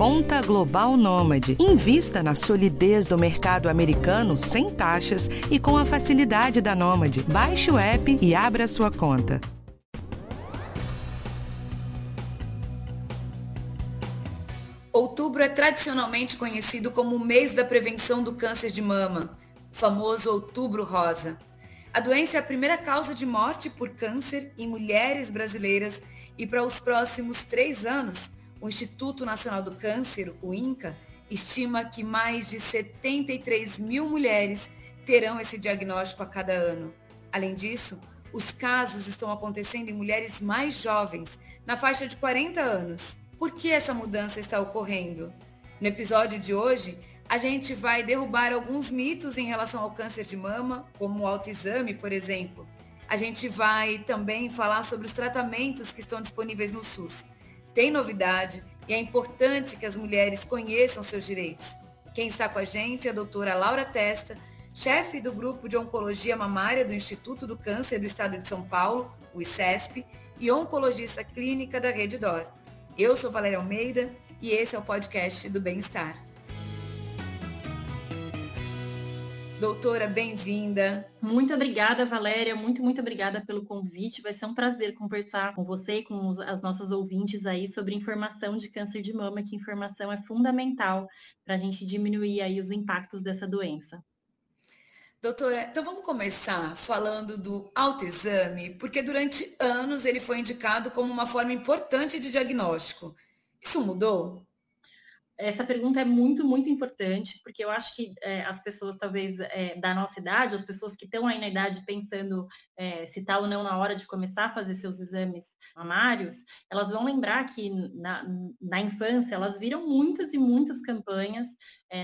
Conta Global Nômade. Invista na solidez do mercado americano sem taxas e com a facilidade da Nômade. Baixe o app e abra sua conta. Outubro é tradicionalmente conhecido como o mês da prevenção do câncer de mama, o famoso Outubro Rosa. A doença é a primeira causa de morte por câncer em mulheres brasileiras e para os próximos três anos, o Instituto Nacional do Câncer, o INCA, estima que mais de 73 mil mulheres terão esse diagnóstico a cada ano. Além disso, os casos estão acontecendo em mulheres mais jovens, na faixa de 40 anos. Por que essa mudança está ocorrendo? No episódio de hoje, a gente vai derrubar alguns mitos em relação ao câncer de mama, como o autoexame, por exemplo. A gente vai também falar sobre os tratamentos que estão disponíveis no SUS tem novidade e é importante que as mulheres conheçam seus direitos. Quem está com a gente é a doutora Laura Testa, chefe do grupo de oncologia mamária do Instituto do Câncer do Estado de São Paulo, o ICESP, e oncologista clínica da Rede DOR. Eu sou Valéria Almeida e esse é o podcast do Bem-Estar. Doutora, bem-vinda. Muito obrigada, Valéria. Muito, muito obrigada pelo convite. Vai ser um prazer conversar com você e com as nossas ouvintes aí sobre informação de câncer de mama, que informação é fundamental para a gente diminuir aí os impactos dessa doença. Doutora, então vamos começar falando do autoexame, porque durante anos ele foi indicado como uma forma importante de diagnóstico. Isso mudou? Essa pergunta é muito, muito importante, porque eu acho que é, as pessoas, talvez, é, da nossa idade, as pessoas que estão aí na idade pensando é, se está ou não na hora de começar a fazer seus exames mamários, elas vão lembrar que na, na infância elas viram muitas e muitas campanhas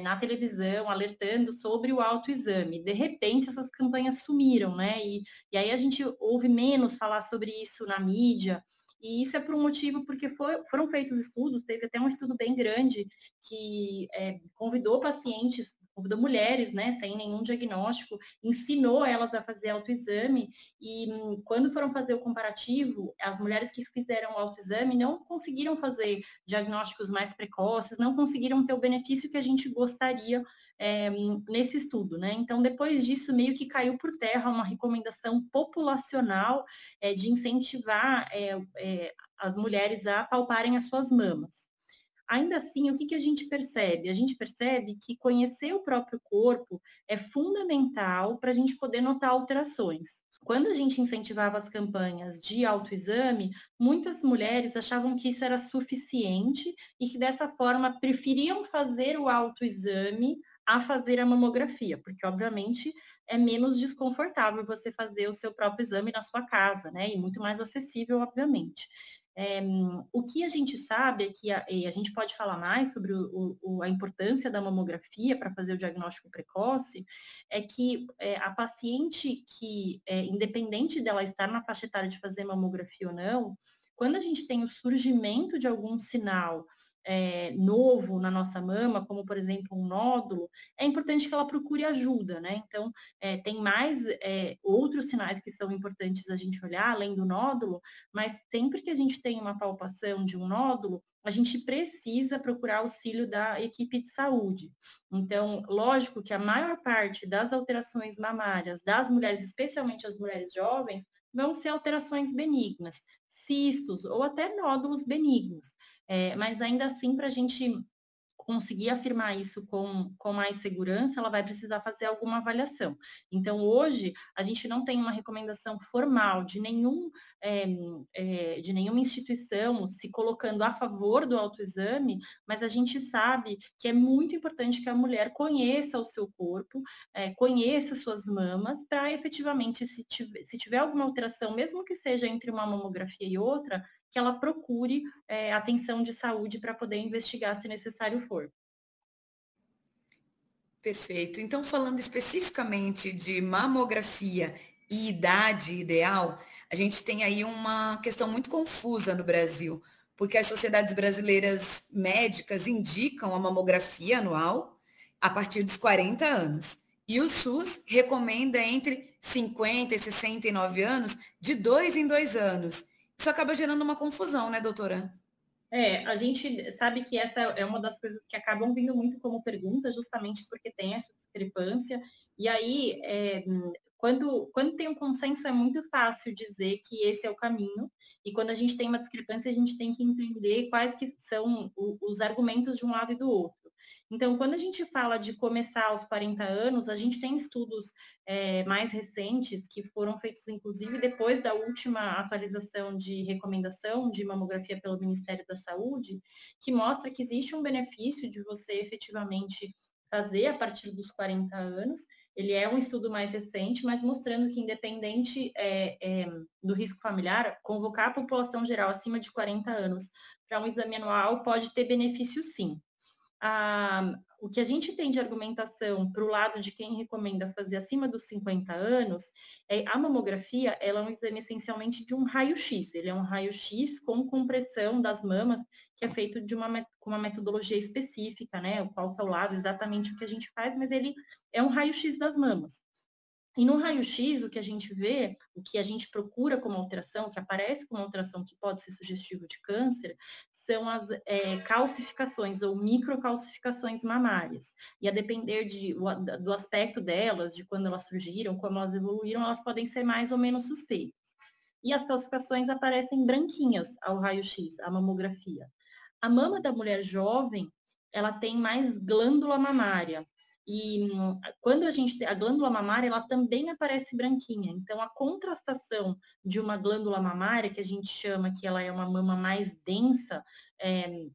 na televisão alertando sobre o autoexame. De repente, essas campanhas sumiram, né? E, e aí a gente ouve menos falar sobre isso na mídia. E isso é por um motivo, porque foi, foram feitos estudos, teve até um estudo bem grande que é, convidou pacientes, convidou mulheres, né, sem nenhum diagnóstico, ensinou elas a fazer autoexame. E hum, quando foram fazer o comparativo, as mulheres que fizeram o autoexame não conseguiram fazer diagnósticos mais precoces, não conseguiram ter o benefício que a gente gostaria é, nesse estudo, né? Então, depois disso, meio que caiu por terra uma recomendação populacional é, de incentivar é, as mulheres a palparem as suas mamas. Ainda assim, o que, que a gente percebe? A gente percebe que conhecer o próprio corpo é fundamental para a gente poder notar alterações. Quando a gente incentivava as campanhas de autoexame, muitas mulheres achavam que isso era suficiente e que dessa forma preferiam fazer o autoexame a fazer a mamografia, porque obviamente é menos desconfortável você fazer o seu próprio exame na sua casa, né? E muito mais acessível, obviamente. É, o que a gente sabe é que a, a gente pode falar mais sobre o, o, a importância da mamografia para fazer o diagnóstico precoce, é que é, a paciente que, é, independente dela estar na faixa etária de fazer mamografia ou não, quando a gente tem o surgimento de algum sinal é, novo na nossa mama, como por exemplo um nódulo, é importante que ela procure ajuda, né? Então, é, tem mais é, outros sinais que são importantes a gente olhar, além do nódulo, mas sempre que a gente tem uma palpação de um nódulo, a gente precisa procurar auxílio da equipe de saúde. Então, lógico que a maior parte das alterações mamárias das mulheres, especialmente as mulheres jovens, vão ser alterações benignas, cistos ou até nódulos benignos. É, mas ainda assim, para a gente conseguir afirmar isso com, com mais segurança, ela vai precisar fazer alguma avaliação. Então, hoje, a gente não tem uma recomendação formal de, nenhum, é, é, de nenhuma instituição se colocando a favor do autoexame, mas a gente sabe que é muito importante que a mulher conheça o seu corpo, é, conheça suas mamas, para efetivamente, se tiver, se tiver alguma alteração, mesmo que seja entre uma mamografia e outra, que ela procure é, atenção de saúde para poder investigar se necessário for. Perfeito. Então, falando especificamente de mamografia e idade ideal, a gente tem aí uma questão muito confusa no Brasil, porque as sociedades brasileiras médicas indicam a mamografia anual a partir dos 40 anos. E o SUS recomenda entre 50 e 69 anos, de dois em dois anos. Isso acaba gerando uma confusão, né, doutora? É, a gente sabe que essa é uma das coisas que acabam vindo muito como pergunta, justamente porque tem essa discrepância. E aí, é, quando, quando tem um consenso, é muito fácil dizer que esse é o caminho, e quando a gente tem uma discrepância, a gente tem que entender quais que são os argumentos de um lado e do outro. Então, quando a gente fala de começar aos 40 anos, a gente tem estudos é, mais recentes que foram feitos, inclusive, depois da última atualização de recomendação de mamografia pelo Ministério da Saúde, que mostra que existe um benefício de você efetivamente fazer a partir dos 40 anos. Ele é um estudo mais recente, mas mostrando que, independente é, é, do risco familiar, convocar a população geral acima de 40 anos para um exame anual pode ter benefício sim a, o que a gente tem de argumentação para o lado de quem recomenda fazer acima dos 50 anos, é a mamografia ela é um exame essencialmente de um raio-x. Ele é um raio-x com compressão das mamas, que é feito de uma, com uma metodologia específica, né? O qual está ao lado exatamente o que a gente faz, mas ele é um raio-x das mamas. E no raio-x, o que a gente vê, o que a gente procura como alteração, que aparece como alteração que pode ser sugestivo de câncer, são as é, calcificações ou microcalcificações mamárias. E a depender de, do aspecto delas, de quando elas surgiram, como elas evoluíram, elas podem ser mais ou menos suspeitas. E as calcificações aparecem branquinhas ao raio-x, a mamografia. A mama da mulher jovem, ela tem mais glândula mamária, e quando a gente a glândula mamária, ela também aparece branquinha. Então a contrastação de uma glândula mamária, que a gente chama que ela é uma mama mais densa, é,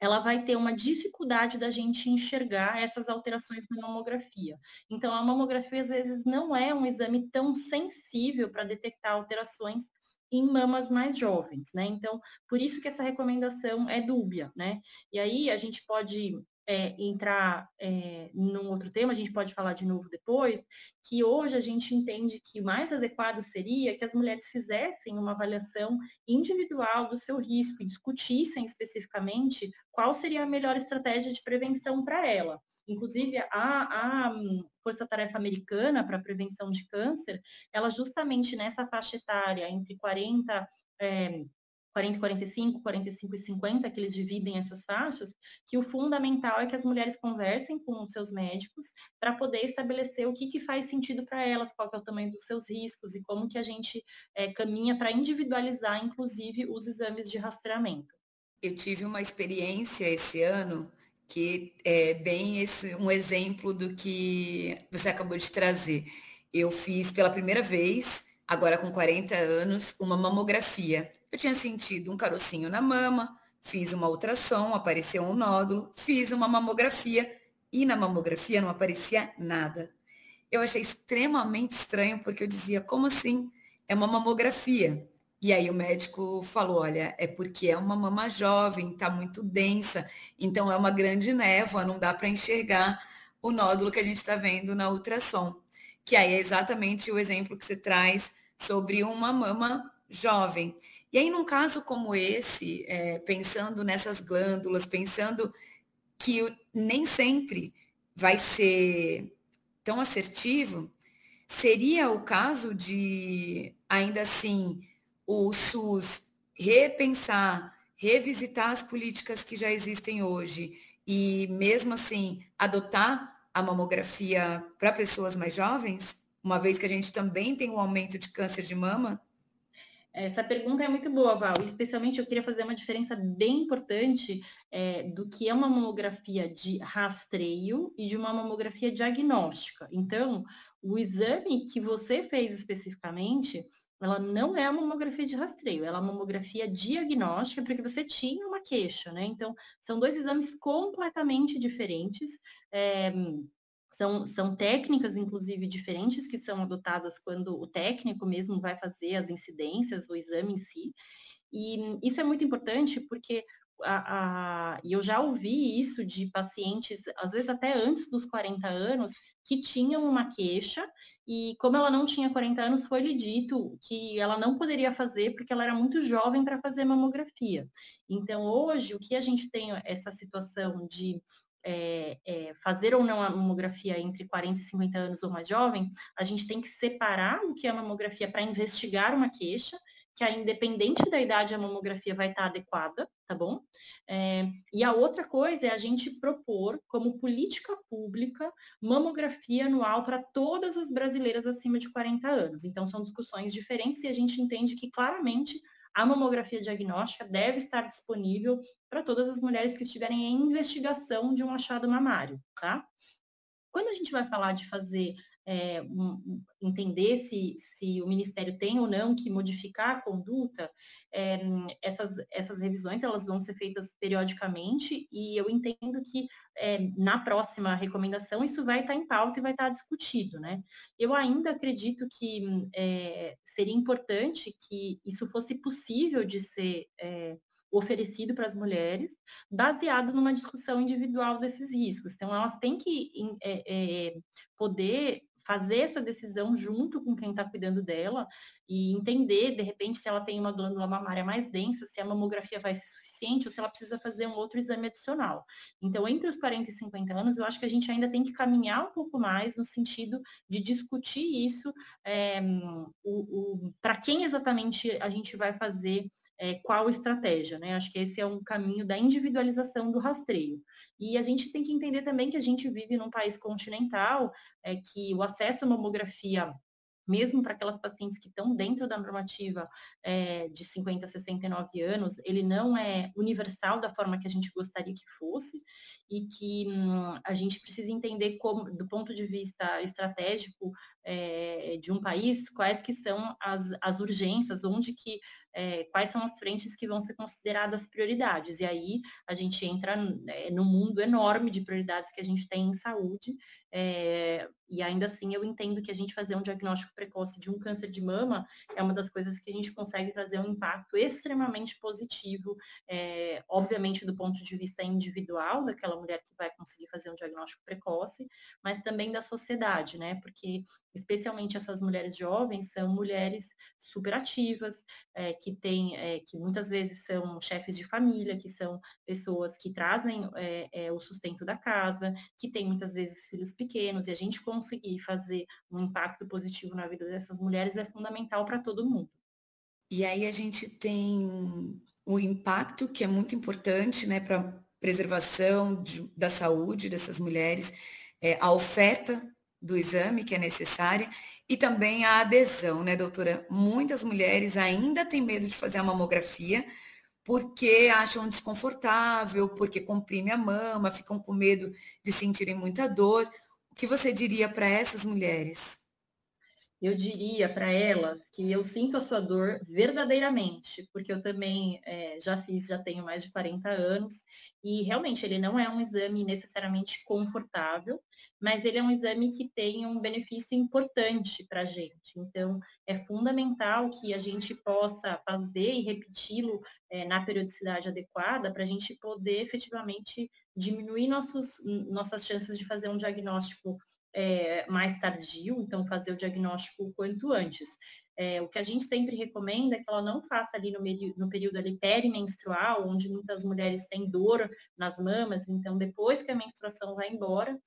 ela vai ter uma dificuldade da gente enxergar essas alterações na mamografia. Então a mamografia às vezes não é um exame tão sensível para detectar alterações em mamas mais jovens, né? Então, por isso que essa recomendação é dúbia, né? E aí a gente pode é, entrar é, num outro tema, a gente pode falar de novo depois, que hoje a gente entende que o mais adequado seria que as mulheres fizessem uma avaliação individual do seu risco e discutissem especificamente qual seria a melhor estratégia de prevenção para ela. Inclusive, a, a hum, Força Tarefa Americana para a Prevenção de Câncer, ela justamente nessa faixa etária, entre 40 é, 40 e 45, 45 e 50, que eles dividem essas faixas, que o fundamental é que as mulheres conversem com os seus médicos para poder estabelecer o que, que faz sentido para elas, qual é o tamanho dos seus riscos e como que a gente é, caminha para individualizar, inclusive, os exames de rastreamento. Eu tive uma experiência esse ano que é bem esse, um exemplo do que você acabou de trazer. Eu fiz pela primeira vez agora com 40 anos, uma mamografia. Eu tinha sentido um carocinho na mama, fiz uma ultrassom, apareceu um nódulo, fiz uma mamografia e na mamografia não aparecia nada. Eu achei extremamente estranho porque eu dizia, como assim? É uma mamografia. E aí o médico falou, olha, é porque é uma mama jovem, está muito densa, então é uma grande névoa, não dá para enxergar o nódulo que a gente está vendo na ultrassom. Que aí é exatamente o exemplo que você traz sobre uma mama jovem. E aí, num caso como esse, é, pensando nessas glândulas, pensando que nem sempre vai ser tão assertivo, seria o caso de, ainda assim, o SUS repensar, revisitar as políticas que já existem hoje e, mesmo assim, adotar a mamografia para pessoas mais jovens? Uma vez que a gente também tem um aumento de câncer de mama? Essa pergunta é muito boa, Val. Especialmente eu queria fazer uma diferença bem importante é, do que é uma mamografia de rastreio e de uma mamografia diagnóstica. Então, o exame que você fez especificamente, ela não é uma mamografia de rastreio, ela é uma mamografia diagnóstica, porque você tinha uma queixa, né? Então, são dois exames completamente diferentes. É, são, são técnicas, inclusive, diferentes que são adotadas quando o técnico mesmo vai fazer as incidências, o exame em si. E isso é muito importante porque a, a, eu já ouvi isso de pacientes, às vezes até antes dos 40 anos, que tinham uma queixa e como ela não tinha 40 anos, foi-lhe dito que ela não poderia fazer porque ela era muito jovem para fazer mamografia. Então, hoje, o que a gente tem essa situação de é, é, fazer ou não a mamografia entre 40 e 50 anos ou mais jovem, a gente tem que separar o que é a mamografia para investigar uma queixa que a independente da idade a mamografia vai estar adequada, tá bom? É, e a outra coisa é a gente propor como política pública mamografia anual para todas as brasileiras acima de 40 anos. Então são discussões diferentes e a gente entende que claramente a mamografia diagnóstica deve estar disponível para todas as mulheres que estiverem em investigação de um achado mamário, tá? Quando a gente vai falar de fazer é, um, entender se, se o Ministério tem ou não que modificar a conduta, é, essas, essas revisões elas vão ser feitas periodicamente e eu entendo que é, na próxima recomendação isso vai estar em pauta e vai estar discutido. Né? Eu ainda acredito que seria importante que isso fosse possível de ser oferecido para as mulheres, baseado numa discussão individual desses riscos. Então, elas têm que é, é, poder fazer essa decisão junto com quem está cuidando dela e entender, de repente, se ela tem uma glândula mamária mais densa, se a mamografia vai ser suficiente ou se ela precisa fazer um outro exame adicional. Então, entre os 40 e 50 anos, eu acho que a gente ainda tem que caminhar um pouco mais no sentido de discutir isso, é, para quem exatamente a gente vai fazer é, qual estratégia, né? Acho que esse é um caminho da individualização do rastreio. E a gente tem que entender também que a gente vive num país continental, é, que o acesso à mamografia mesmo para aquelas pacientes que estão dentro da normativa é, de 50 a 69 anos, ele não é universal da forma que a gente gostaria que fosse, e que hum, a gente precisa entender como, do ponto de vista estratégico é, de um país, quais que são as, as urgências, onde que é, quais são as frentes que vão ser consideradas prioridades. E aí a gente entra é, no mundo enorme de prioridades que a gente tem em saúde, é, e ainda assim eu entendo que a gente fazer um diagnóstico precoce de um câncer de mama é uma das coisas que a gente consegue trazer um impacto extremamente positivo, obviamente do ponto de vista individual daquela mulher que vai conseguir fazer um diagnóstico precoce, mas também da sociedade, né? Porque especialmente essas mulheres jovens são mulheres superativas, é, que têm, é, que muitas vezes são chefes de família, que são pessoas que trazem é, o sustento da casa, que têm muitas vezes filhos pequenos, e a gente conseguir fazer um impacto positivo na vida dessas mulheres é fundamental para todo mundo. E aí a gente tem o impacto que é muito importante, né, para preservação de, da saúde dessas mulheres, é, a oferta do exame que é necessária e também a adesão, né, doutora? Muitas mulheres ainda têm medo de fazer a mamografia porque acham desconfortável, porque comprime a mama, ficam com medo de sentirem muita dor. O que você diria para essas mulheres? eu diria para elas que eu sinto a sua dor verdadeiramente, porque eu também é, já fiz, já tenho mais de 40 anos, e realmente ele não é um exame necessariamente confortável, mas ele é um exame que tem um benefício importante para a gente. Então, é fundamental que a gente possa fazer e repeti-lo é, na periodicidade adequada para a gente poder efetivamente diminuir nossos, nossas chances de fazer um diagnóstico é, mais tardio, então fazer o diagnóstico o quanto antes. É, o que a gente sempre recomenda é que ela não faça ali no, no período ali perimenstrual, onde muitas mulheres têm dor nas mamas, então depois que a menstruação vai embora,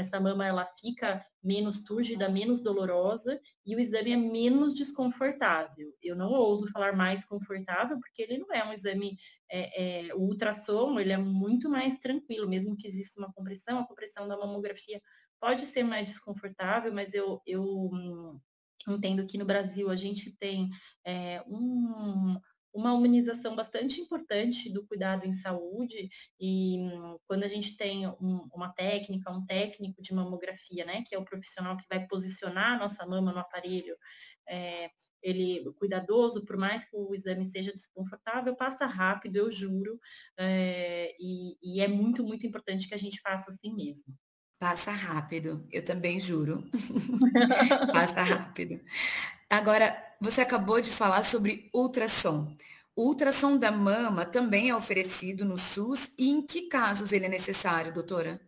essa mama ela fica menos túrgida, menos dolorosa e o exame é menos desconfortável. Eu não ouso falar mais confortável porque ele não é um exame, é, é, o ultrassom ele é muito mais tranquilo, mesmo que exista uma compressão, a compressão da mamografia pode ser mais desconfortável, mas eu, eu hum, entendo que no Brasil a gente tem é, um, uma humanização bastante importante do cuidado em saúde e quando a gente tem um, uma técnica, um técnico de mamografia, né, que é o profissional que vai posicionar a nossa mama no aparelho, é, ele cuidadoso, por mais que o exame seja desconfortável, passa rápido, eu juro, é, e, e é muito, muito importante que a gente faça assim mesmo. Passa rápido, eu também juro. Passa rápido. Agora, você acabou de falar sobre ultrassom. O ultrassom da mama também é oferecido no SUS e em que casos ele é necessário, doutora?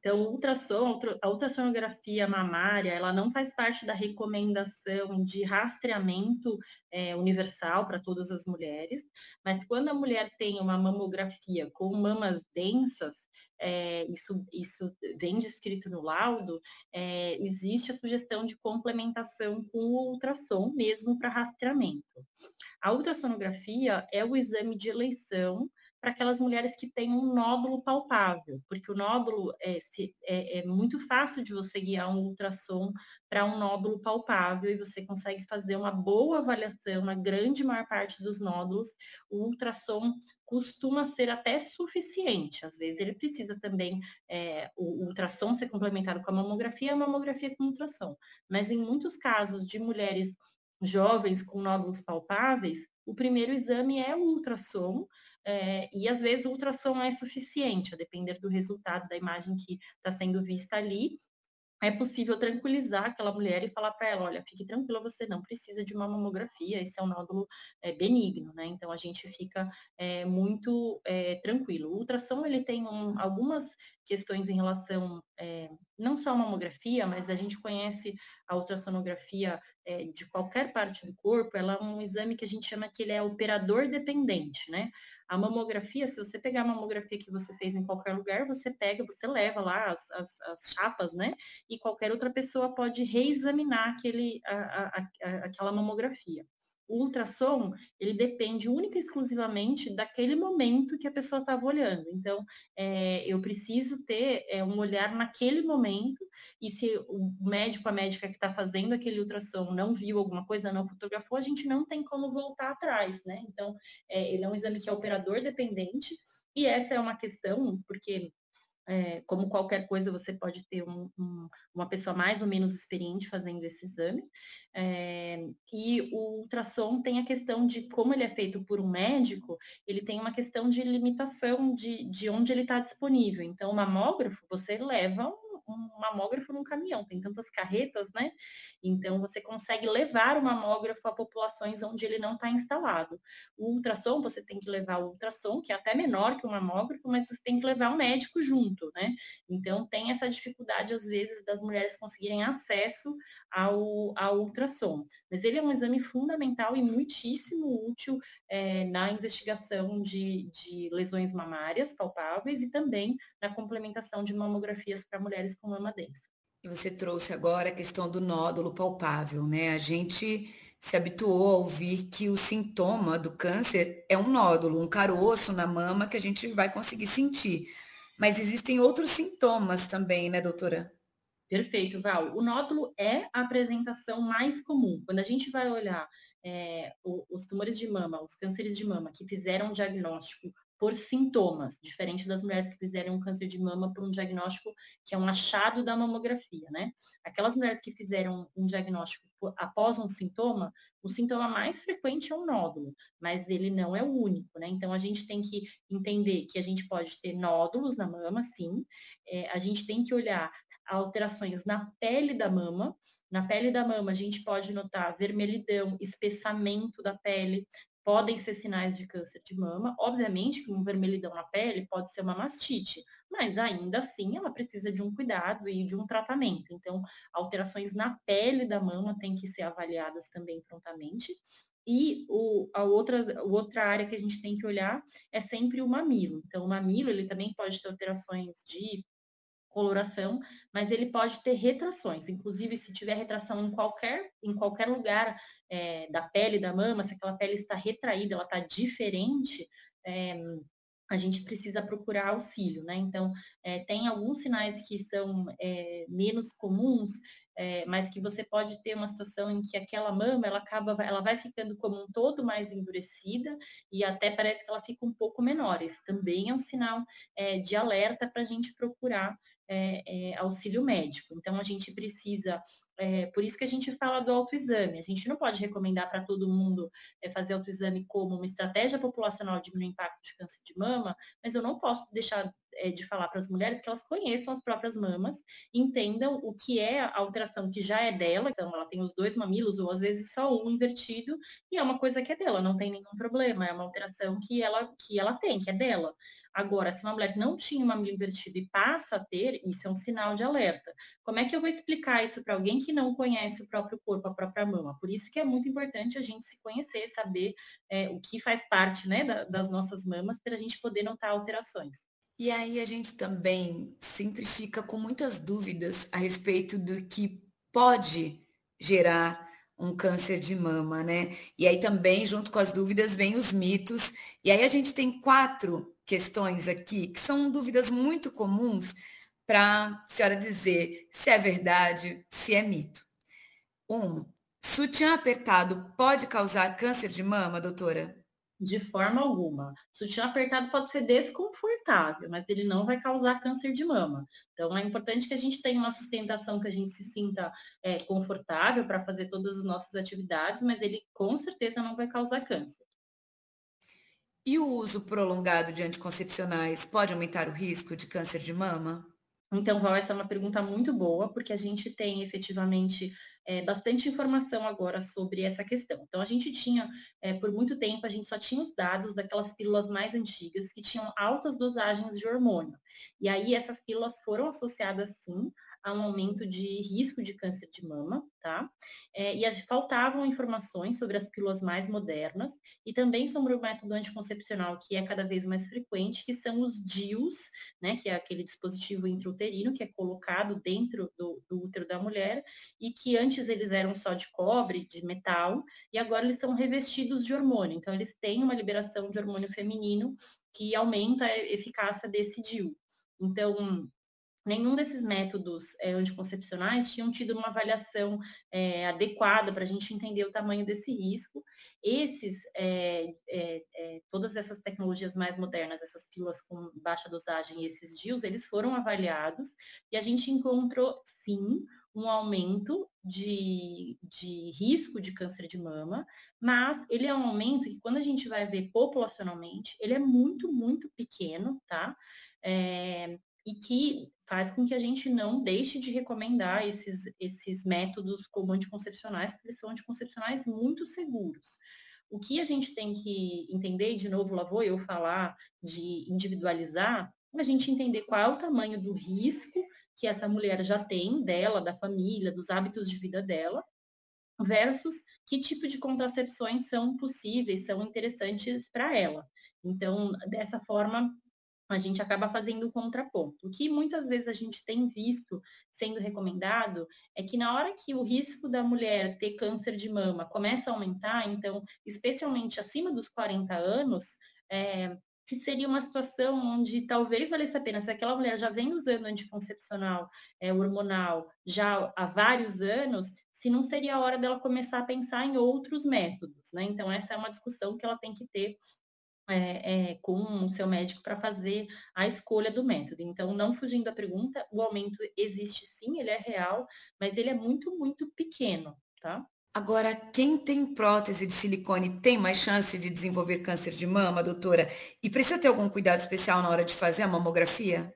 Então, o ultrassom, a ultrassonografia mamária, ela não faz parte da recomendação de rastreamento é, universal para todas as mulheres, mas quando a mulher tem uma mamografia com mamas densas, é, isso, isso vem descrito no laudo, é, existe a sugestão de complementação com o ultrassom, mesmo para rastreamento. A ultrassonografia é o exame de eleição para aquelas mulheres que têm um nódulo palpável, porque o nódulo é, se, é, é muito fácil de você guiar um ultrassom para um nódulo palpável e você consegue fazer uma boa avaliação na grande maior parte dos nódulos. O ultrassom costuma ser até suficiente. Às vezes ele precisa também é, o ultrassom ser complementado com a mamografia, a mamografia com ultrassom. Mas em muitos casos de mulheres jovens com nódulos palpáveis, o primeiro exame é o ultrassom, é, e às vezes o ultrassom é suficiente, a depender do resultado da imagem que está sendo vista ali, é possível tranquilizar aquela mulher e falar para ela, olha, fique tranquila, você não precisa de uma mamografia, esse é um nódulo é, benigno, né? Então a gente fica é, muito é, tranquilo. O ultrassom ele tem um, algumas questões em relação é, não só à mamografia, mas a gente conhece a ultrassonografia é, de qualquer parte do corpo, ela é um exame que a gente chama que ele é operador dependente, né? A mamografia, se você pegar a mamografia que você fez em qualquer lugar, você pega, você leva lá as, as, as chapas, né? E qualquer outra pessoa pode reexaminar aquele, a, a, a, aquela mamografia o ultrassom, ele depende única e exclusivamente daquele momento que a pessoa estava olhando. Então, é, eu preciso ter é, um olhar naquele momento, e se o médico, a médica que está fazendo aquele ultrassom não viu alguma coisa, não fotografou, a gente não tem como voltar atrás, né? Então, é, ele é um exame que é operador dependente, e essa é uma questão, porque é, como qualquer coisa, você pode ter um, um, uma pessoa mais ou menos experiente fazendo esse exame. É, e o ultrassom tem a questão de, como ele é feito por um médico, ele tem uma questão de limitação de, de onde ele está disponível. Então, o mamógrafo, você leva um mamógrafo num caminhão, tem tantas carretas, né? Então você consegue levar o mamógrafo a populações onde ele não está instalado. O ultrassom, você tem que levar o ultrassom, que é até menor que o mamógrafo, mas você tem que levar o médico junto, né? Então tem essa dificuldade, às vezes, das mulheres conseguirem acesso ao, ao ultrassom. Mas ele é um exame fundamental e muitíssimo útil é, na investigação de, de lesões mamárias palpáveis e também na complementação de mamografias para mulheres com mama densa. E você trouxe agora a questão do nódulo palpável, né? A gente se habituou a ouvir que o sintoma do câncer é um nódulo, um caroço na mama que a gente vai conseguir sentir. Mas existem outros sintomas também, né, doutora? Perfeito, Val. O nódulo é a apresentação mais comum. Quando a gente vai olhar é, os tumores de mama, os cânceres de mama que fizeram diagnóstico por sintomas, diferente das mulheres que fizeram um câncer de mama por um diagnóstico que é um achado da mamografia, né? Aquelas mulheres que fizeram um diagnóstico após um sintoma, o sintoma mais frequente é um nódulo, mas ele não é o único, né? Então a gente tem que entender que a gente pode ter nódulos na mama, sim. É, a gente tem que olhar alterações na pele da mama. Na pele da mama, a gente pode notar vermelhidão, espessamento da pele, podem ser sinais de câncer de mama. Obviamente que um vermelhidão na pele pode ser uma mastite, mas ainda assim ela precisa de um cuidado e de um tratamento. Então, alterações na pele da mama têm que ser avaliadas também prontamente. E o, a, outra, a outra área que a gente tem que olhar é sempre o mamilo. Então, o mamilo ele também pode ter alterações de coloração, mas ele pode ter retrações. Inclusive, se tiver retração em qualquer, em qualquer lugar é, da pele da mama, se aquela pele está retraída, ela está diferente, é, a gente precisa procurar auxílio, né? Então, é, tem alguns sinais que são é, menos comuns, é, mas que você pode ter uma situação em que aquela mama, ela acaba, ela vai ficando como um todo mais endurecida e até parece que ela fica um pouco menor. Isso também é um sinal é, de alerta para a gente procurar é, é, auxílio médico. Então, a gente precisa, é, por isso que a gente fala do autoexame. A gente não pode recomendar para todo mundo fazer autoexame como uma estratégia populacional de diminuir o impacto de câncer de mama, mas eu não posso deixar é, de falar para as mulheres que elas conheçam as próprias mamas, entendam o que é a alteração que já é dela, então ela tem os dois mamilos, ou às vezes só um invertido, e é uma coisa que é dela, não tem nenhum problema, é uma alteração que ela, que ela tem, que é dela. Agora, se uma mulher não tinha um mamilo invertido e passa a ter, isso é um sinal de alerta. Como é que eu vou explicar isso para alguém que não conhece o próprio corpo, a própria mama? Por isso que é muito importante a gente se conhecer, saber é, o que faz parte né, da, das nossas mamas, para a gente poder notar alterações. E aí a gente também sempre fica com muitas dúvidas a respeito do que pode gerar um câncer de mama, né? E aí também, junto com as dúvidas, vem os mitos. E aí a gente tem quatro questões aqui que são dúvidas muito comuns para a senhora dizer se é verdade, se é mito. Um, sutiã apertado pode causar câncer de mama, doutora? De forma alguma. Sutiã apertado pode ser desconfortável, mas ele não vai causar câncer de mama. Então, é importante que a gente tenha uma sustentação que a gente se sinta é, confortável para fazer todas as nossas atividades, mas ele com certeza não vai causar câncer. E o uso prolongado de anticoncepcionais pode aumentar o risco de câncer de mama? Então, Val, essa é uma pergunta muito boa, porque a gente tem efetivamente é, bastante informação agora sobre essa questão. Então, a gente tinha, é, por muito tempo, a gente só tinha os dados daquelas pílulas mais antigas que tinham altas dosagens de hormônio. E aí, essas pílulas foram associadas, sim, a um aumento de risco de câncer de mama, tá? É, e faltavam informações sobre as pílulas mais modernas e também sobre o método anticoncepcional que é cada vez mais frequente, que são os DIUs, né? Que é aquele dispositivo intrauterino que é colocado dentro do, do útero da mulher e que antes eles eram só de cobre, de metal, e agora eles são revestidos de hormônio. Então, eles têm uma liberação de hormônio feminino que aumenta a eficácia desse DIU. Então, nenhum desses métodos é, anticoncepcionais tinham tido uma avaliação é, adequada para a gente entender o tamanho desse risco. Esses, é, todas essas tecnologias mais modernas, essas pílulas com baixa dosagem e esses DIUs, eles foram avaliados e a gente encontrou, sim, um aumento de, de risco de câncer de mama, mas ele é um aumento que, quando a gente vai ver populacionalmente, ele é muito, muito pequeno, tá? É, e que faz com que a gente não deixe de recomendar esses, esses métodos como anticoncepcionais, porque são anticoncepcionais muito seguros. O que a gente tem que entender, de novo lá vou eu falar de individualizar, a gente entender qual é o tamanho do risco que essa mulher já tem dela, da família, dos hábitos de vida dela, versus que tipo de contracepções são possíveis, são interessantes para ela. Então, dessa forma, a gente acaba fazendo o contraponto. O que muitas vezes a gente tem visto sendo recomendado é que na hora que o risco da mulher ter câncer de mama começa a aumentar, então, especialmente acima dos 40 anos, é, que seria uma situação onde talvez valesse a pena, se aquela mulher já vem usando anticoncepcional é, hormonal já há vários anos, se não seria a hora dela começar a pensar em outros métodos, né? Então, essa é uma discussão que ela tem que ter é, é, com o seu médico para fazer a escolha do método. Então, não fugindo da pergunta, o aumento existe sim, ele é real, mas ele é muito, muito pequeno, tá? Agora, quem tem prótese de silicone tem mais chance de desenvolver câncer de mama, doutora? E precisa ter algum cuidado especial na hora de fazer a mamografia?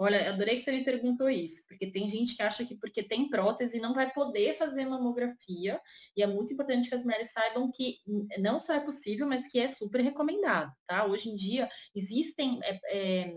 Olha, adorei que você me perguntou isso, porque tem gente que acha que porque tem prótese não vai poder fazer mamografia, e é muito importante que as mulheres saibam que não só é possível, mas que é super recomendado, tá? Hoje em dia existem é, é,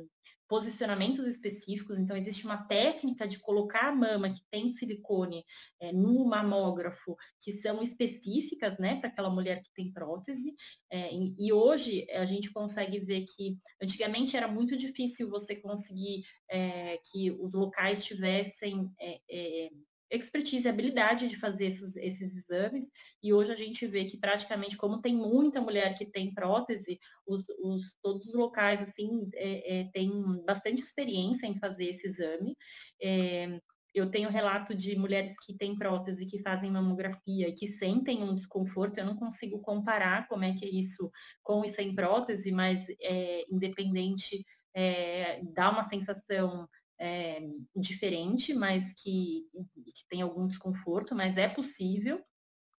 posicionamentos específicos, então existe uma técnica de colocar a mama que tem silicone é, no mamógrafo, que são específicas, né, para aquela mulher que tem prótese, é, e hoje a gente consegue ver que antigamente era muito difícil você conseguir é, que os locais tivessem é, é, expertise, habilidade de fazer esses, esses exames, e hoje a gente vê que praticamente, como tem muita mulher que tem prótese, os, os todos os locais, assim, é, é, têm bastante experiência em fazer esse exame. É, eu tenho relato de mulheres que têm prótese, que fazem mamografia que sentem um desconforto. Eu não consigo comparar como é que é isso com e sem prótese, mas é, independente, é, dá uma sensação é, diferente, mas que, que tem algum desconforto, mas é possível,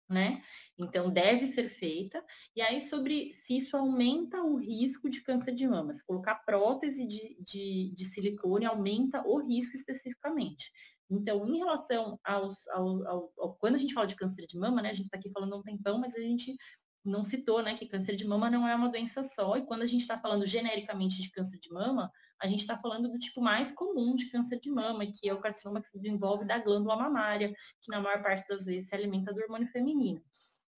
né? Então deve ser feita. E aí, sobre se isso aumenta o risco de câncer de mama, se colocar prótese de, de, de silicone aumenta o risco especificamente. Então, em relação aos, ao, ao, ao, quando a gente fala de câncer de mama, né? A gente está aqui falando um tempão, mas a gente não citou, né, que câncer de mama não é uma doença só, e quando a gente está falando genericamente de câncer de mama, a gente está falando do tipo mais comum de câncer de mama, que é o carcinoma que se desenvolve da glândula mamária, que na maior parte das vezes se alimenta do hormônio feminino.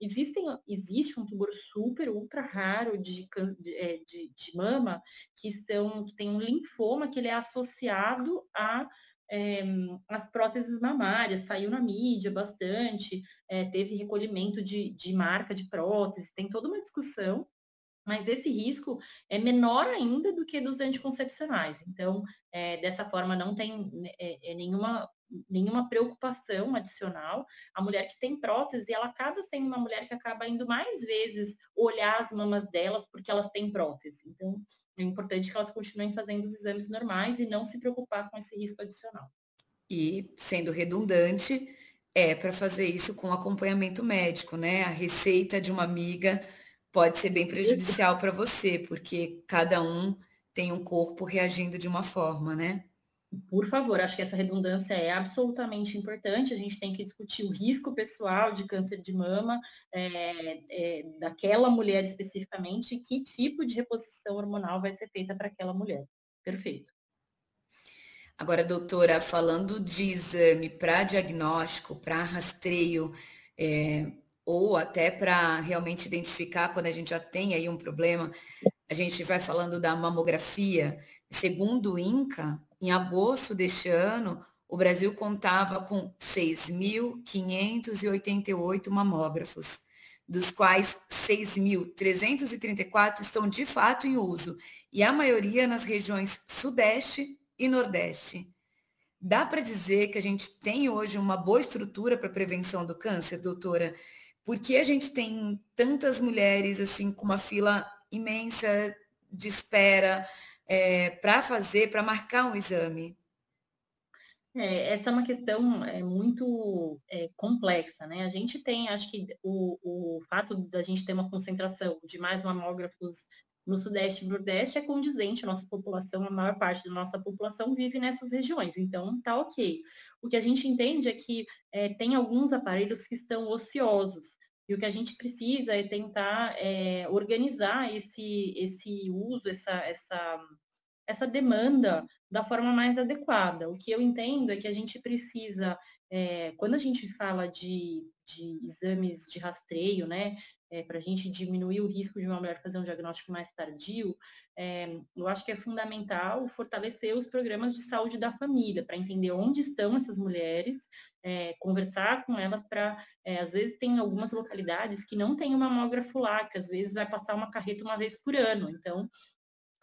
existem, existe um tumor super, ultra raro de, é, de, de mama que, são, que tem um linfoma que ele é associado a é, as próteses mamárias, saiu na mídia bastante, é, teve recolhimento de, de marca de prótese, tem toda uma discussão, mas esse risco é menor ainda do que dos anticoncepcionais. Então, é, dessa forma, não tem é, é, nenhuma, nenhuma preocupação adicional. A mulher que tem prótese, ela acaba sendo uma mulher que acaba indo mais vezes olhar as mamas delas porque elas têm prótese. Então, é importante que elas continuem fazendo os exames normais e não se preocupar com esse risco adicional. E, sendo redundante, é para fazer isso com acompanhamento médico, né? A receita de uma amiga pode ser bem prejudicial para você, porque cada um tem um corpo reagindo de uma forma, né? Por favor, acho que essa redundância é absolutamente importante. A gente tem que discutir o risco pessoal de câncer de mama é, é, daquela mulher especificamente, que tipo de reposição hormonal vai ser feita para aquela mulher. Perfeito. Agora, doutora, falando de exame para diagnóstico, para rastreio, é, ou até para realmente identificar quando a gente já tem aí um problema, a gente vai falando da mamografia. Segundo o INCA, em agosto deste ano, o Brasil contava com 6.588 mamógrafos, dos quais 6.334 estão de fato em uso, e a maioria nas regiões Sudeste e Nordeste. Dá para dizer que a gente tem hoje uma boa estrutura para prevenção do câncer, doutora? Porque a gente tem tantas mulheres assim com uma fila imensa de espera, é, para fazer, para marcar um exame? É, essa é uma questão é, muito é, complexa, né? A gente tem, acho que o, o fato da gente ter uma concentração de mais mamógrafos no Sudeste e Nordeste é condizente, nossa população, a maior parte da nossa população vive nessas regiões, então tá ok. O que a gente entende é que é, tem alguns aparelhos que estão ociosos, e o que a gente precisa é tentar é, organizar esse, esse uso, essa, essa, essa demanda da forma mais adequada. O que eu entendo é que a gente precisa, é, quando a gente fala de, de exames de rastreio, né, é, para a gente diminuir o risco de uma mulher fazer um diagnóstico mais tardio, é, eu acho que é fundamental fortalecer os programas de saúde da família, para entender onde estão essas mulheres, é, conversar com elas para, é, às vezes tem algumas localidades que não tem um mamógrafo lá, que às vezes vai passar uma carreta uma vez por ano, então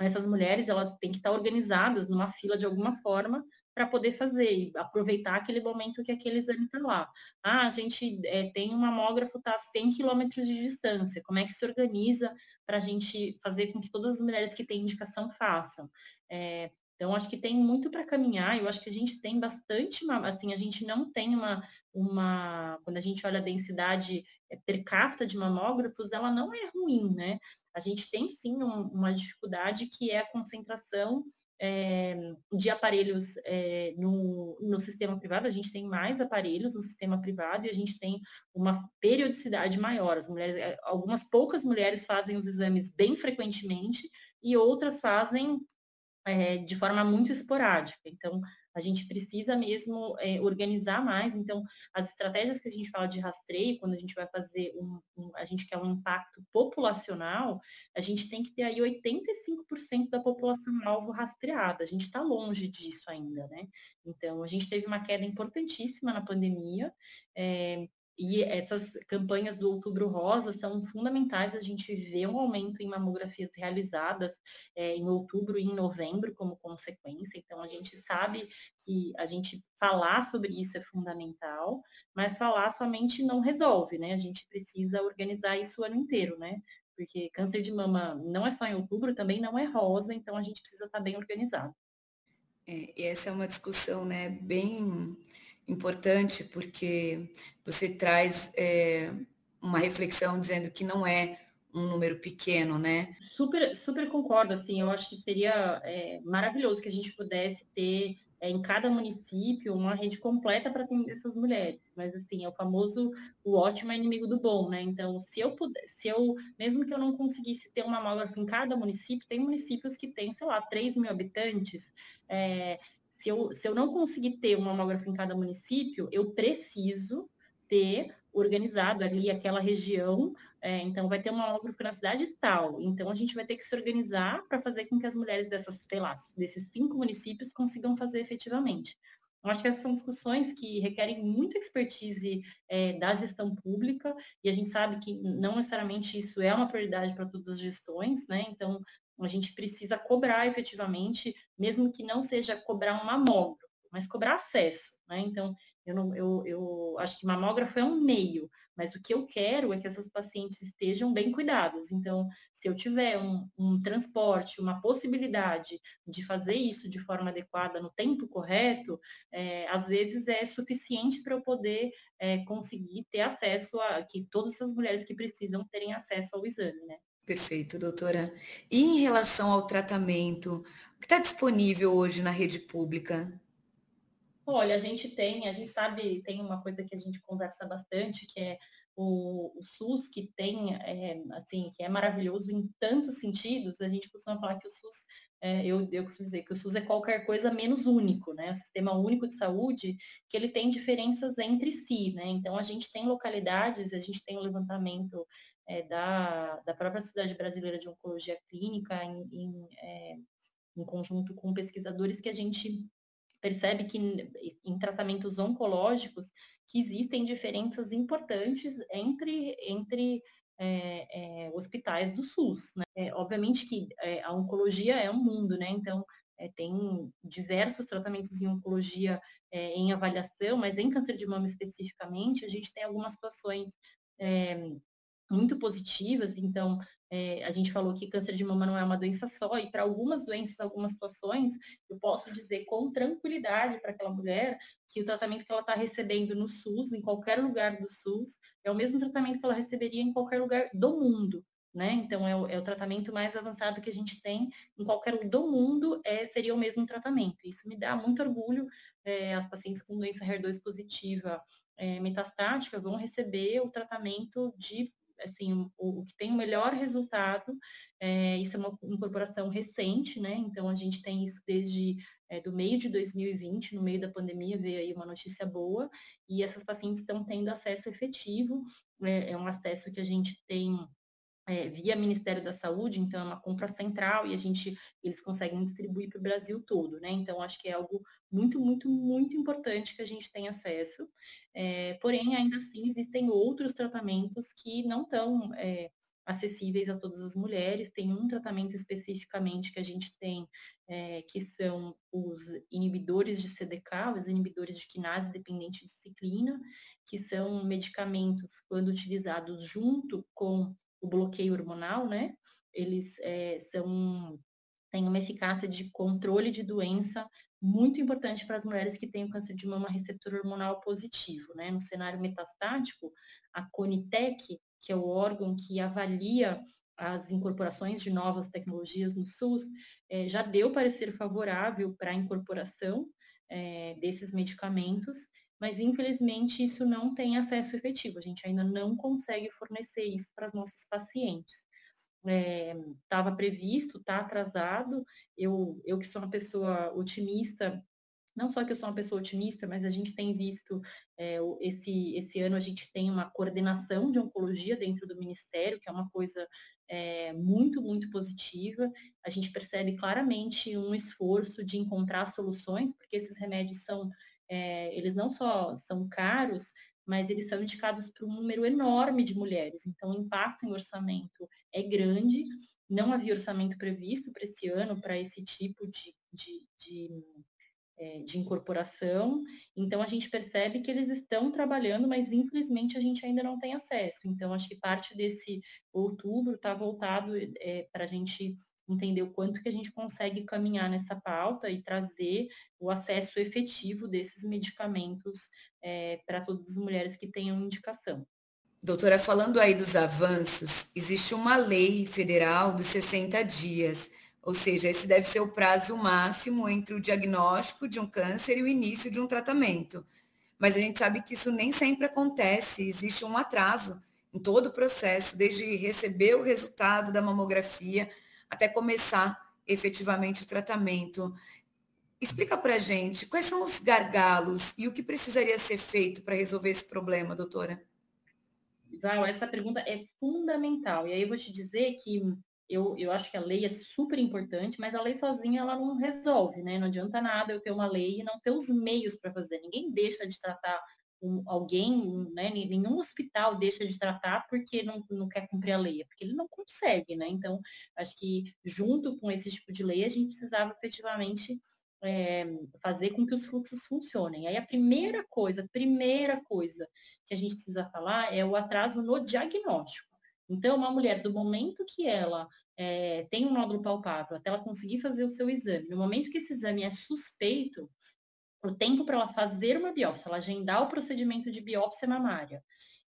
essas mulheres elas têm que estar organizadas numa fila de alguma forma para poder fazer e aproveitar aquele momento que aquele exame está lá. Ah, a gente é, tem um mamógrafo, está a 100 quilômetros de distância, como é que se organiza para a gente fazer com que todas as mulheres que têm indicação façam? É, então, acho que tem muito para caminhar, eu acho que a gente tem bastante, assim, a gente não tem uma, uma, quando a gente olha a densidade é, per capita de mamógrafos, ela não é ruim, né? A gente tem sim um, uma dificuldade que é a concentração é, de aparelhos é, no, no sistema privado, a gente tem mais aparelhos no sistema privado e a gente tem uma periodicidade maior. As mulheres, eh, algumas poucas mulheres fazem os exames bem frequentemente e outras fazem é, de forma muito esporádica. Então, a gente precisa mesmo é, organizar mais. Então, as estratégias que a gente fala de rastreio, quando a gente vai fazer um, um, a gente quer um impacto populacional, a gente tem que ter aí 85% da população alvo rastreada. A gente está longe disso ainda, né? Então, a gente teve uma queda importantíssima na pandemia. É, e essas campanhas do Outubro Rosa são fundamentais. A gente vê um aumento em mamografias realizadas é, em outubro e em novembro como consequência. Então, a gente sabe que a gente falar sobre isso é fundamental, mas falar somente não resolve, né? A gente precisa organizar isso o ano inteiro, né? Porque câncer de mama não é só em outubro, também não é rosa, então a gente precisa estar bem organizado. É, e essa é uma discussão, né, bem importante, porque você traz é, uma reflexão dizendo que não é um número pequeno, né? Super, super concordo, assim, eu acho que seria é, maravilhoso que a gente pudesse ter é, em cada município uma rede completa para atender essas mulheres. Mas assim, é o famoso o ótimo é inimigo do bom, né? Então, se eu puder, se eu, mesmo que eu não conseguisse ter um mamógrafo em cada município, tem municípios que têm, sei lá, 3 mil habitantes, é, se eu, se eu não conseguir ter um mamógrafo em cada município, eu preciso ter organizado ali aquela região. É, então, vai ter uma mamógrafo na cidade tal. Então, a gente vai ter que se organizar para fazer com que as mulheres dessas, sei lá, desses cinco municípios consigam fazer efetivamente. Eu acho que essas são discussões que requerem muita expertise é, da gestão pública, e a gente sabe que não necessariamente isso é uma prioridade para todas as gestões, né? Então, a gente precisa cobrar efetivamente, mesmo que não seja cobrar um mamógrafo, mas cobrar acesso, né? Então, eu, não, eu, eu acho que mamógrafo é um meio, mas o que eu quero é que essas pacientes estejam bem cuidadas. Então, se eu tiver um, um transporte, uma possibilidade de fazer isso de forma adequada no tempo correto, é, às vezes é suficiente para eu poder é, conseguir ter acesso a que todas essas mulheres que precisam terem acesso ao exame, né? Perfeito, doutora. E em relação ao tratamento, o que está disponível hoje na rede pública? Olha, a gente tem, a gente sabe, tem uma coisa que a gente conversa bastante, que é o, o SUS, que tem, é, assim, que é maravilhoso em tantos sentidos, a gente costuma falar que o SUS, é, eu, eu costumo dizer que o SUS é qualquer coisa menos único, né? O Sistema Único de Saúde, que ele tem diferenças entre si, né? Então, a gente tem localidades, a gente tem o um levantamento é, da, da própria Sociedade Brasileira de Oncologia Clínica, em, em, é, em conjunto com pesquisadores, que a gente percebe que em tratamentos oncológicos que existem diferenças importantes entre, entre é, é, hospitais do SUS. Né? É, obviamente que é, a oncologia é um mundo, né? Então é, tem diversos tratamentos em oncologia é, em avaliação, mas em câncer de mama especificamente, a gente tem algumas situações muito positivas, então é, a gente falou que câncer de mama não é uma doença só, e para algumas doenças, algumas situações, eu posso dizer com tranquilidade para aquela mulher que o tratamento que ela está recebendo no SUS, em qualquer lugar do SUS, é o mesmo tratamento que ela receberia em qualquer lugar do mundo. Né? Então, é o, é o, tratamento mais avançado que a gente tem em qualquer lugar do mundo, é, seria o mesmo tratamento. Isso me dá muito orgulho. É, as pacientes com doença HER2 positiva é, metastática vão receber o tratamento de assim, o, o que tem o melhor resultado, é, isso é uma incorporação recente, né? Então a gente tem isso desde é, do meio de 2020, no meio da pandemia veio aí uma notícia boa, e essas pacientes estão tendo acesso efetivo, é, é um acesso que a gente tem é, via Ministério da Saúde, então é uma compra central e a gente eles conseguem distribuir para o Brasil todo, né? Então acho que é algo muito, muito, muito importante que a gente tenha acesso. É, porém, ainda assim existem outros tratamentos que não estão é, acessíveis a todas as mulheres. Tem um tratamento especificamente que a gente tem, é, que são os inibidores de CDK, os inibidores de quinase dependente de ciclina, que são medicamentos, quando utilizados junto com o bloqueio hormonal, né? Eles é, são têm uma eficácia de controle de doença muito importante para as mulheres que têm o câncer de mama receptor hormonal positivo, né? No cenário metastático, a Conitec, que é o órgão que avalia as incorporações de novas tecnologias no SUS, é, já deu parecer favorável para a incorporação é, desses medicamentos mas infelizmente isso não tem acesso efetivo, a gente ainda não consegue fornecer isso para as nossas pacientes. Estava é, previsto, está atrasado, eu, eu que sou uma pessoa otimista, não só que eu sou uma pessoa otimista, mas a gente tem visto, é, esse, esse ano a gente tem uma coordenação de oncologia dentro do Ministério, que é uma coisa é, muito, muito positiva. A gente percebe claramente um esforço de encontrar soluções, porque esses remédios são é, eles não só são caros, mas eles são indicados para um número enorme de mulheres. Então, o impacto em orçamento é grande. Não havia orçamento previsto para esse ano para esse tipo de, de, de, é, de, incorporação. Então, a gente percebe que eles estão trabalhando, mas infelizmente a gente ainda não tem acesso. Então, acho que parte desse outubro está voltado é, para a gente entender o quanto que a gente consegue caminhar nessa pauta e trazer o acesso efetivo desses medicamentos é, para todas as mulheres que tenham indicação. Doutora, falando aí dos avanços, existe uma lei federal dos 60 dias, ou seja, esse deve ser o prazo máximo entre o diagnóstico de um câncer e o início de um tratamento. Mas a gente sabe que isso nem sempre acontece, existe um atraso em todo o processo, desde receber o resultado da mamografia até começar efetivamente o tratamento. Explica para gente quais são os gargalos e o que precisaria ser feito para resolver esse problema, doutora. Val, essa pergunta é fundamental. E aí eu vou te dizer que eu, eu acho que a lei é super importante, mas a lei sozinha ela não resolve, né? Não adianta nada eu ter uma lei e não ter os meios para fazer. Ninguém deixa de tratar um, alguém, né? Nenhum hospital deixa de tratar porque não, não quer cumprir a lei, é porque ele não consegue, né? Então, acho que junto com esse tipo de lei, a gente precisava efetivamente é, fazer com que os fluxos funcionem. Aí a primeira coisa, primeira coisa que a gente precisa falar é o atraso no diagnóstico. Então, uma mulher, do momento que ela é, tem um nódulo palpável, até ela conseguir fazer o seu exame, no momento que esse exame é suspeito, o tempo para ela fazer uma biópsia, ela agendar o procedimento de biópsia mamária,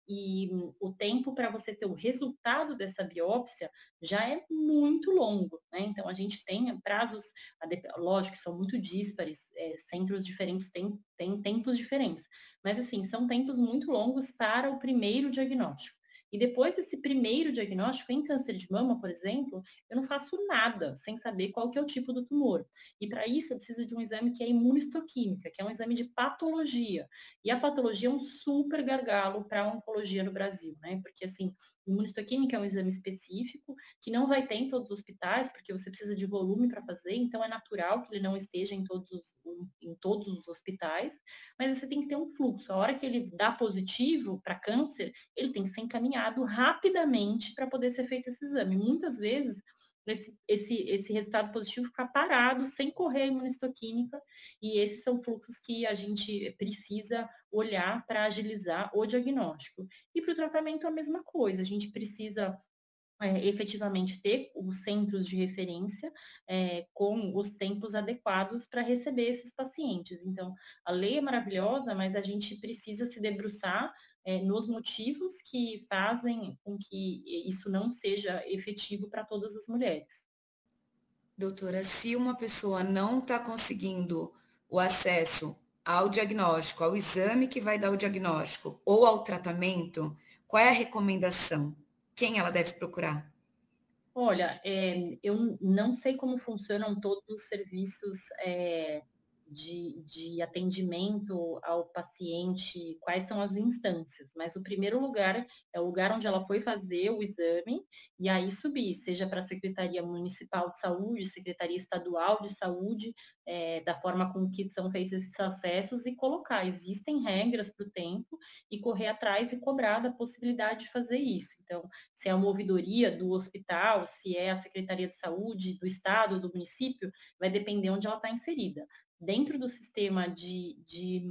e o tempo para você ter o resultado dessa biópsia já é muito longo, né? Então a gente tem prazos, lógico que são muito díspares, é, centros diferentes têm, têm tempos diferentes, mas assim, são tempos muito longos para o primeiro diagnóstico. E depois desse primeiro diagnóstico, em câncer de mama, por exemplo, eu não faço nada sem saber qual que é o tipo do tumor. E para isso eu preciso de um exame que é imunistoquímica, que é um exame de patologia. E a patologia é um super gargalo para a oncologia no Brasil, né? Porque assim, Imunistoquímica é um exame específico que não vai ter em todos os hospitais, porque você precisa de volume para fazer, então é natural que ele não esteja em todos, os, em todos os hospitais, mas você tem que ter um fluxo. A hora que ele dá positivo para câncer, ele tem que ser encaminhado rapidamente para poder ser feito esse exame. Muitas vezes esse, esse, esse resultado positivo ficar parado, sem correr a imunistoquímica, e esses são fluxos que a gente precisa olhar para agilizar o diagnóstico. E para o tratamento a mesma coisa, a gente precisa é, efetivamente ter os centros de referência é, com os tempos adequados para receber esses pacientes. Então, a lei é maravilhosa, mas a gente precisa se debruçar é, nos motivos que fazem com que isso não seja efetivo para todas as mulheres. Doutora, se uma pessoa não está conseguindo o acesso ao diagnóstico, ao exame que vai dar o diagnóstico ou ao tratamento, qual é a recomendação? Quem ela deve procurar? Olha, é, eu não sei como funcionam todos os serviços é, de, de atendimento ao paciente, quais são as instâncias, mas o primeiro lugar é o lugar onde ela foi fazer o exame e aí subir, seja para a Secretaria Municipal de Saúde, Secretaria Estadual de Saúde, é, da forma com que são feitos esses acessos e colocar. Existem regras para o tempo e correr atrás e cobrar da possibilidade de fazer isso. Então, se é uma ouvidoria do hospital, se é a Secretaria de Saúde do Estado, do município, vai depender onde ela está inserida dentro do sistema de, de,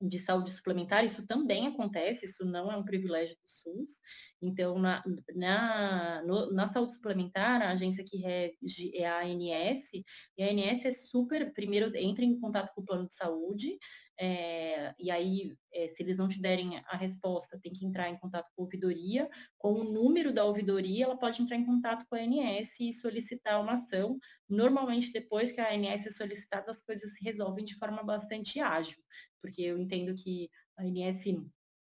de saúde suplementar, isso também acontece, isso não é um privilégio do SUS. Então, na, na, no, na saúde suplementar, a agência que rege é a ANS, e a ANS é super, primeiro entra em contato com o plano de saúde, é, e aí, é, se eles não te derem a resposta, tem que entrar em contato com a ouvidoria. Com o número da ouvidoria, ela pode entrar em contato com a ANS e solicitar uma ação. Normalmente, depois que a ANS é solicitada, as coisas se resolvem de forma bastante ágil, porque eu entendo que a ANS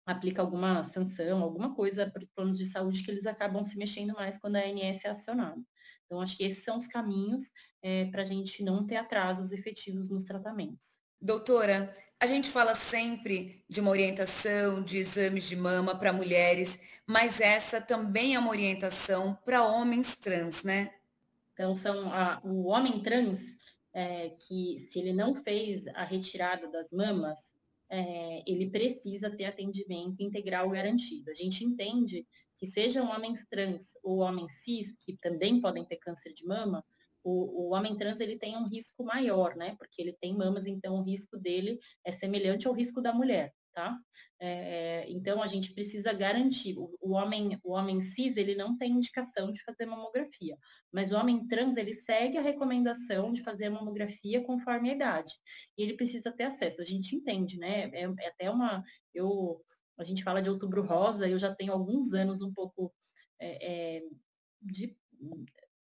aplica alguma sanção, alguma coisa para os planos de saúde que eles acabam se mexendo mais quando a ANS é acionada. Então, acho que esses são os caminhos é, para a gente não ter atrasos efetivos nos tratamentos. Doutora, a gente fala sempre de uma orientação de exames de mama para mulheres, mas essa também é uma orientação para homens trans, né? Então, são a, o homem trans, é, que se ele não fez a retirada das mamas, é, ele precisa ter atendimento integral garantido. A gente entende que sejam homens trans ou homens cis, que também podem ter câncer de mama, o, o, homem trans ele tem um risco maior, né? Porque ele tem mamas, então o risco dele é semelhante ao risco da mulher, tá? É, então a gente precisa garantir. O, o, homem, o homem cis ele não tem indicação de fazer mamografia, mas o homem trans ele segue a recomendação de fazer a mamografia conforme a idade. E ele precisa ter acesso. A gente entende, né? É, é até uma. Eu, a gente fala de outubro rosa, eu já tenho alguns anos um pouco é, é de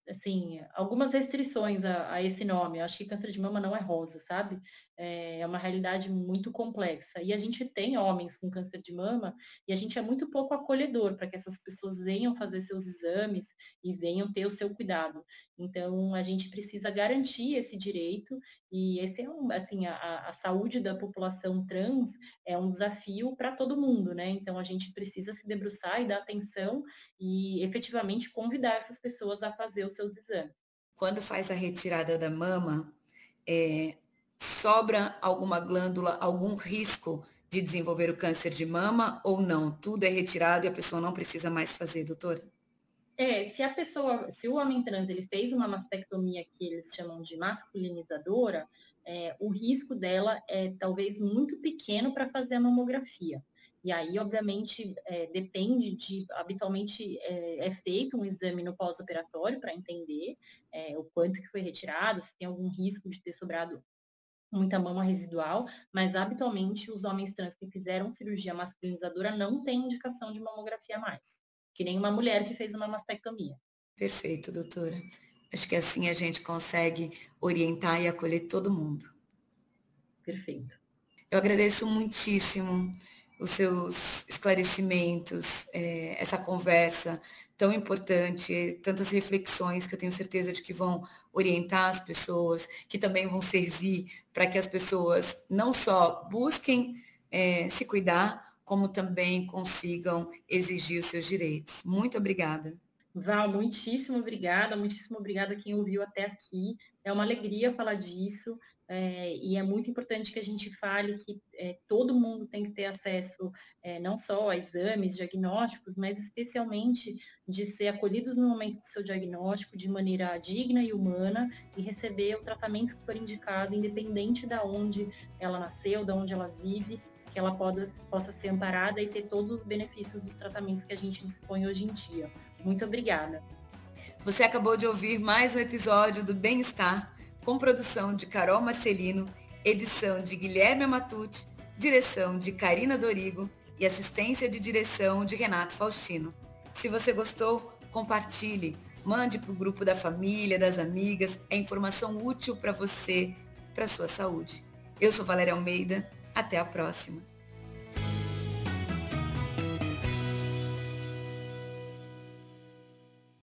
assim, algumas restrições a, a, esse nome. Eu acho que câncer de mama não é rosa, sabe? É, é uma realidade muito complexa. E a gente tem homens com câncer de mama e a gente é muito pouco acolhedor para que essas pessoas venham fazer seus exames e venham ter o seu cuidado. Então, a gente precisa garantir esse direito e esse é um, assim, a, a saúde da população trans é um desafio para todo mundo, né? Então, a gente precisa se debruçar e dar atenção e efetivamente convidar essas pessoas a fazer os seus exames. Quando faz a retirada da mama, é, sobra alguma glândula, algum risco de desenvolver o câncer de mama ou não? Tudo é retirado e a pessoa não precisa mais fazer, doutora? É, se a pessoa, se o homem trans ele fez uma mastectomia que eles chamam de masculinizadora, é, o risco dela é talvez muito pequeno para fazer a mamografia. E aí, obviamente, é, depende de, habitualmente é, é, feito um exame no pós-operatório para entender é, o quanto que foi retirado, se tem algum risco de ter sobrado muita mama residual, mas habitualmente os homens trans que fizeram cirurgia masculinizadora não têm indicação de mamografia mais, que nem uma mulher que fez uma mastectomia. Perfeito, doutora. Acho que assim a gente consegue orientar e acolher todo mundo. Perfeito. Eu agradeço muitíssimo os seus esclarecimentos, é, essa conversa tão importante, tantas reflexões que eu tenho certeza de que vão orientar as pessoas, que também vão servir para que as pessoas não só busquem é, se cuidar, como também consigam exigir os seus direitos. Muito obrigada. Val, muitíssimo obrigada, muitíssimo obrigada a quem ouviu até aqui. É uma alegria falar disso. É, e é muito importante que a gente fale que é, todo mundo tem que ter acesso é, não só a exames diagnósticos, mas especialmente de ser acolhidos no momento do seu diagnóstico de maneira digna e humana e receber o tratamento que for indicado, independente da onde ela nasceu, da onde ela vive, que ela possa, possa ser amparada e ter todos os benefícios dos tratamentos que a gente dispõe hoje em dia. Muito obrigada. Você acabou de ouvir mais um episódio do Bem-Estar com produção de Carol Marcelino, edição de Guilherme Amatucci, direção de Karina Dorigo e assistência de direção de Renato Faustino. Se você gostou, compartilhe, mande para o grupo da família, das amigas, é informação útil para você, para sua saúde. Eu sou Valéria Almeida, até a próxima.